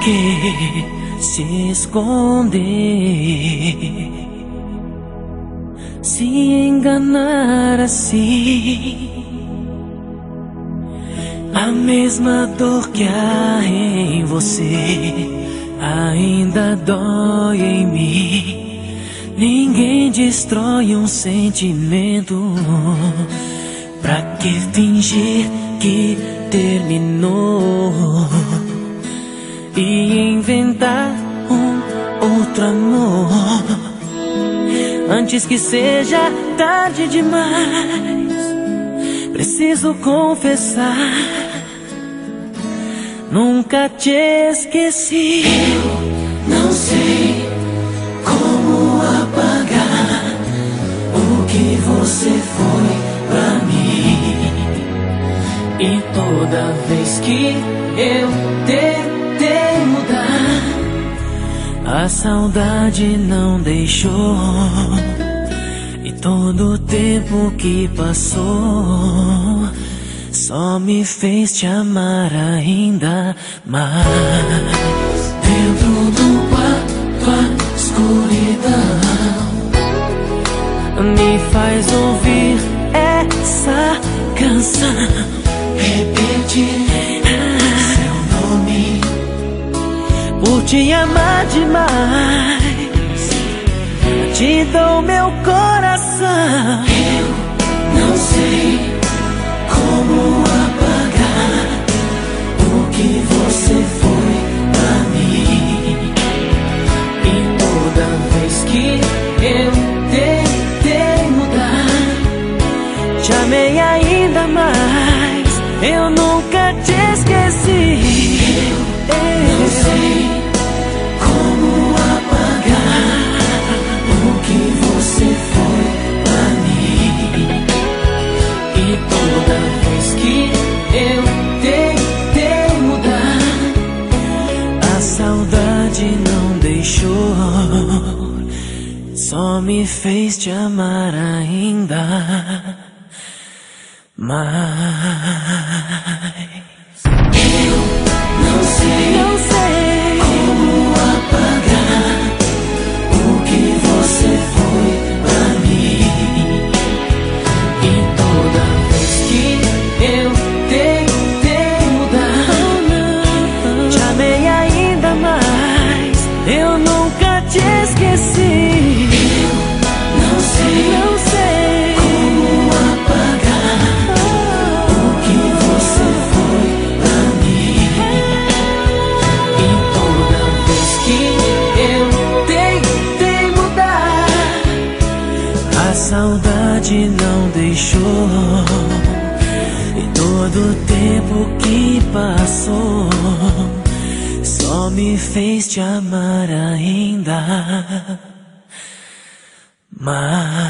que se esconder, se enganar assim. A mesma dor que há em você ainda dói em mim. Ninguém destrói um sentimento. Pra que fingir que terminou? E inventar um outro amor antes que seja tarde demais. Preciso confessar, nunca te esqueci. Eu não sei como apagar o que você foi pra mim. E toda vez que eu tentei saudade não deixou. E todo o tempo que passou só me fez te amar ainda mais. Dentro do quarto, a escuridão me faz ouvir essa canção. repetir te amar demais, te dou meu coração. Eu não sei como apagar o que você foi pra mim. E toda vez que eu tentei mudar, te amei ainda mais. Eu nunca te esqueci. Não sei só me fez te amar ainda mais. Saudade não deixou. E todo o tempo que passou só me fez te amar ainda mais.